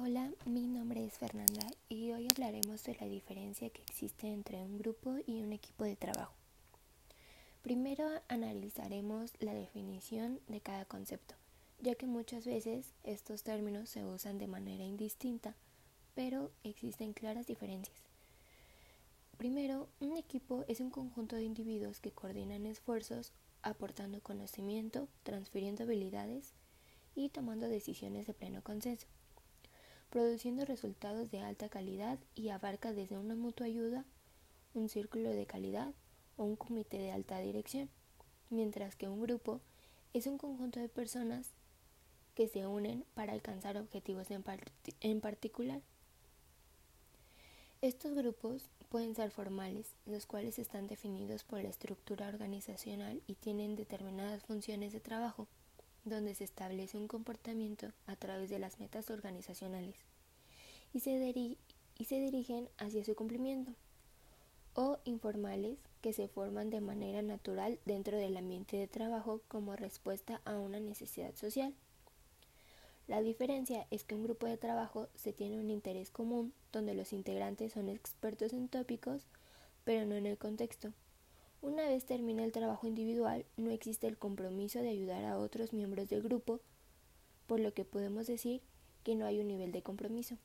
Hola, mi nombre es Fernanda y hoy hablaremos de la diferencia que existe entre un grupo y un equipo de trabajo. Primero analizaremos la definición de cada concepto, ya que muchas veces estos términos se usan de manera indistinta, pero existen claras diferencias. Primero, un equipo es un conjunto de individuos que coordinan esfuerzos, aportando conocimiento, transfiriendo habilidades y tomando decisiones de pleno consenso produciendo resultados de alta calidad y abarca desde una mutua ayuda, un círculo de calidad o un comité de alta dirección, mientras que un grupo es un conjunto de personas que se unen para alcanzar objetivos en, en particular. Estos grupos pueden ser formales, los cuales están definidos por la estructura organizacional y tienen determinadas funciones de trabajo donde se establece un comportamiento a través de las metas organizacionales y se, dirigen hacia su cumplimiento, o informales que se forman de manera natural dentro del ambiente de trabajo como respuesta a una necesidad social. La diferencia es que un grupo de trabajo se tiene un interés común donde los integrantes son expertos en tópicos, pero no en el contexto. Una vez termina el trabajo individual, no existe el compromiso de ayudar a otros miembros del grupo, por lo que podemos decir que no hay un nivel de compromiso.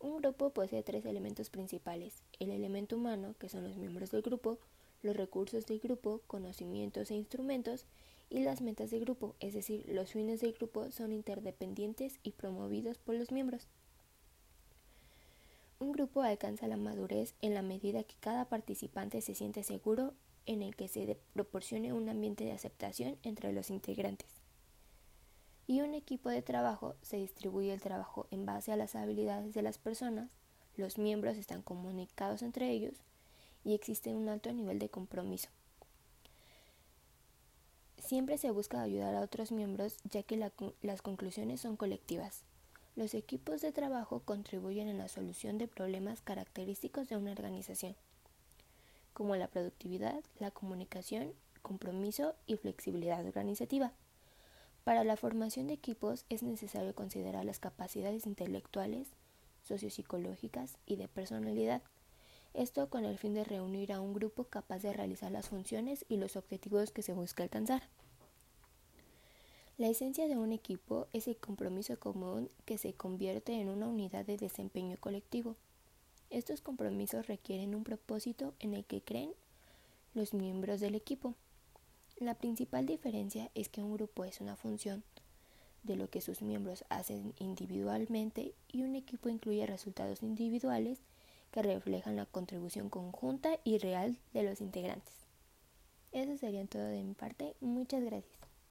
Un grupo posee tres elementos principales, el elemento humano, que son los miembros del grupo, los recursos del grupo, conocimientos e instrumentos, y las metas del grupo, es decir, los fines del grupo son interdependientes y promovidos por los miembros. Grupo alcanza la madurez en la medida que cada participante se siente seguro en el que se proporcione un ambiente de aceptación entre los integrantes. Y un equipo de trabajo se distribuye el trabajo en base a las habilidades de las personas, los miembros están comunicados entre ellos y existe un alto nivel de compromiso. Siempre se busca ayudar a otros miembros ya que las conclusiones son colectivas. Los equipos de trabajo contribuyen en la solución de problemas característicos de una organización, como la productividad, la comunicación, compromiso y flexibilidad organizativa. Para la formación de equipos es necesario considerar las capacidades intelectuales, sociopsicológicas y de personalidad. Esto con el fin de reunir a un grupo capaz de realizar las funciones y los objetivos que se busca alcanzar. La esencia de un equipo es el compromiso común que se convierte en una unidad de desempeño colectivo. Estos compromisos requieren un propósito en el que creen los miembros del equipo. La principal diferencia es que un grupo es una función de lo que sus miembros hacen individualmente y un equipo incluye resultados individuales que reflejan la contribución conjunta y real de los integrantes. Eso sería todo de mi parte. Muchas gracias.